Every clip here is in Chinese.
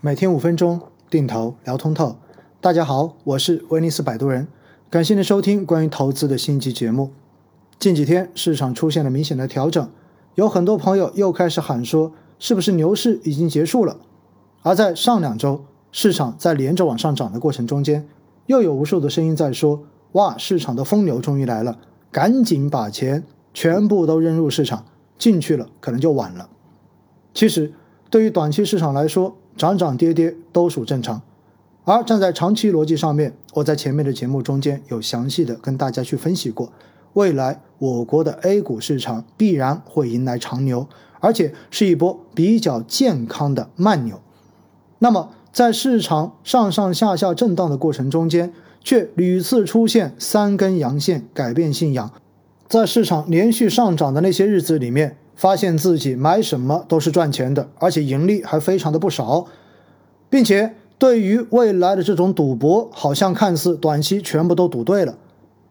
每天五分钟，定投聊通透。大家好，我是威尼斯摆渡人，感谢您收听关于投资的新集节目。近几天市场出现了明显的调整，有很多朋友又开始喊说，是不是牛市已经结束了？而在上两周，市场在连着往上涨的过程中间，又有无数的声音在说，哇，市场的疯牛终于来了，赶紧把钱全部都扔入市场，进去了可能就晚了。其实，对于短期市场来说，涨涨跌跌都属正常。而站在长期逻辑上面，我在前面的节目中间有详细的跟大家去分析过，未来我国的 A 股市场必然会迎来长牛，而且是一波比较健康的慢牛。那么，在市场上上下下震荡的过程中间，却屡次出现三根阳线改变信仰，在市场连续上涨的那些日子里面。发现自己买什么都是赚钱的，而且盈利还非常的不少，并且对于未来的这种赌博，好像看似短期全部都赌对了，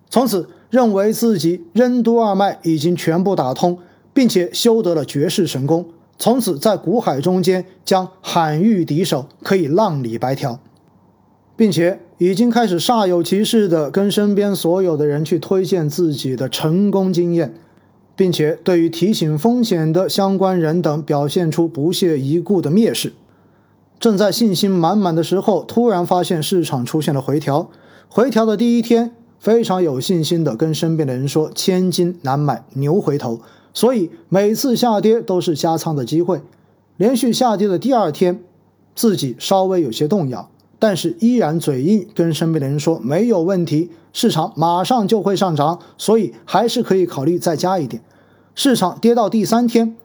从此认为自己任督二脉已经全部打通，并且修得了绝世神功，从此在股海中间将罕遇敌手，可以浪里白条，并且已经开始煞有其事的跟身边所有的人去推荐自己的成功经验。并且对于提醒风险的相关人等表现出不屑一顾的蔑视，正在信心满满的时候，突然发现市场出现了回调。回调的第一天，非常有信心的跟身边的人说：“千金难买牛回头。”所以每次下跌都是加仓的机会。连续下跌的第二天，自己稍微有些动摇。但是依然嘴硬，跟身边的人说没有问题，市场马上就会上涨，所以还是可以考虑再加一点。市场跌到第三天，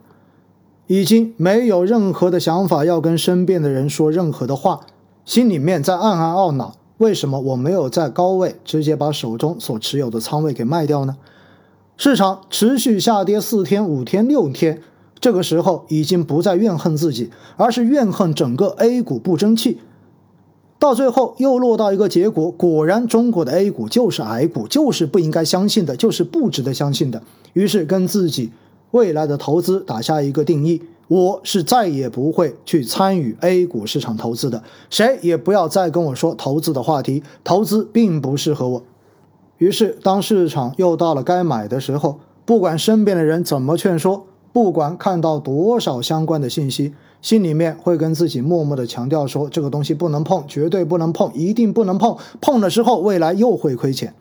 已经没有任何的想法要跟身边的人说任何的话，心里面在暗暗懊恼：为什么我没有在高位直接把手中所持有的仓位给卖掉呢？市场持续下跌四天、五天、六天，这个时候已经不再怨恨自己，而是怨恨整个 A 股不争气。到最后又落到一个结果，果然中国的 A 股就是矮股，就是不应该相信的，就是不值得相信的。于是跟自己未来的投资打下一个定义：我是再也不会去参与 A 股市场投资的，谁也不要再跟我说投资的话题，投资并不适合我。于是当市场又到了该买的时候，不管身边的人怎么劝说，不管看到多少相关的信息。心里面会跟自己默默的强调说，这个东西不能碰，绝对不能碰，一定不能碰。碰了之后，未来又会亏钱。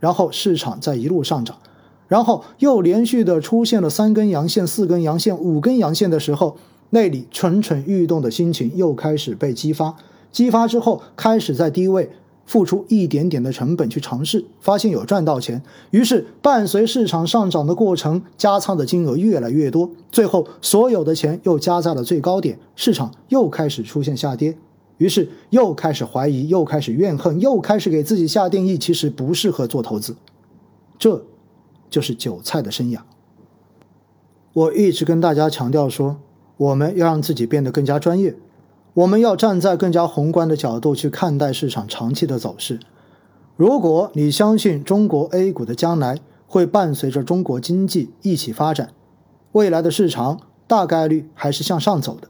然后市场在一路上涨，然后又连续的出现了三根阳线、四根阳线、五根阳线的时候，那里蠢蠢欲动的心情又开始被激发。激发之后，开始在低位。付出一点点的成本去尝试，发现有赚到钱，于是伴随市场上涨的过程，加仓的金额越来越多，最后所有的钱又加在了最高点，市场又开始出现下跌，于是又开始怀疑，又开始怨恨，又开始给自己下定义，其实不适合做投资，这就是韭菜的生涯。我一直跟大家强调说，我们要让自己变得更加专业。我们要站在更加宏观的角度去看待市场长期的走势。如果你相信中国 A 股的将来会伴随着中国经济一起发展，未来的市场大概率还是向上走的，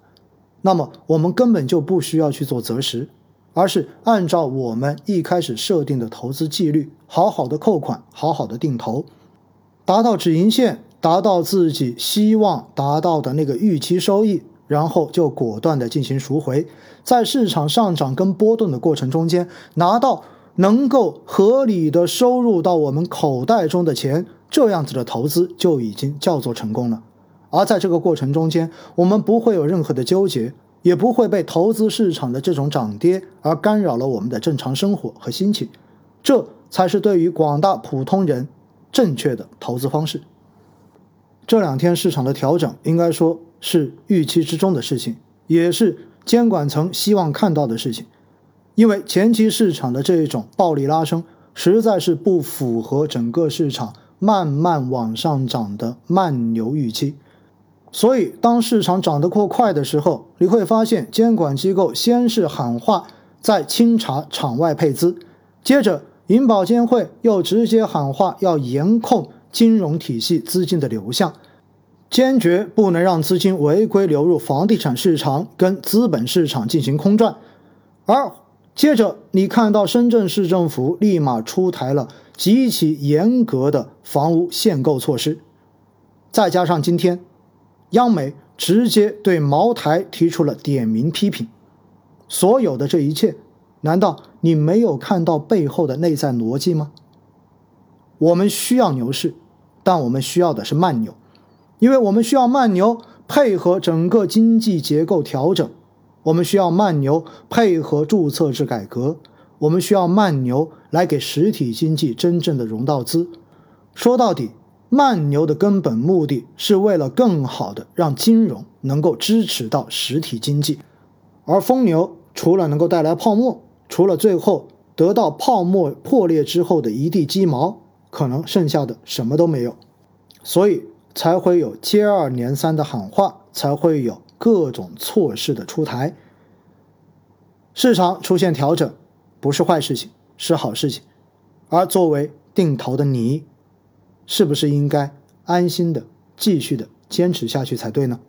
那么我们根本就不需要去做择时，而是按照我们一开始设定的投资纪律，好好的扣款，好好的定投，达到止盈线，达到自己希望达到的那个预期收益。然后就果断的进行赎回，在市场上涨跟波动的过程中间，拿到能够合理的收入到我们口袋中的钱，这样子的投资就已经叫做成功了。而在这个过程中间，我们不会有任何的纠结，也不会被投资市场的这种涨跌而干扰了我们的正常生活和心情。这才是对于广大普通人正确的投资方式。这两天市场的调整，应该说。是预期之中的事情，也是监管层希望看到的事情，因为前期市场的这一种暴力拉升，实在是不符合整个市场慢慢往上涨的慢牛预期。所以，当市场涨得过快的时候，你会发现监管机构先是喊话，在清查场外配资，接着银保监会又直接喊话要严控金融体系资金的流向。坚决不能让资金违规流入房地产市场跟资本市场进行空转。而接着，你看到深圳市政府立马出台了极其严格的房屋限购措施，再加上今天，央美直接对茅台提出了点名批评。所有的这一切，难道你没有看到背后的内在逻辑吗？我们需要牛市，但我们需要的是慢牛，因为我们需要慢牛配合整个经济结构调整，我们需要慢牛配合注册制改革，我们需要慢牛来给实体经济真正的融到资。说到底，慢牛的根本目的是为了更好的让金融能够支持到实体经济，而疯牛除了能够带来泡沫，除了最后得到泡沫破裂之后的一地鸡毛。可能剩下的什么都没有，所以才会有接二连三的喊话，才会有各种措施的出台。市场出现调整，不是坏事情，是好事情。而作为定投的你，是不是应该安心的继续的坚持下去才对呢？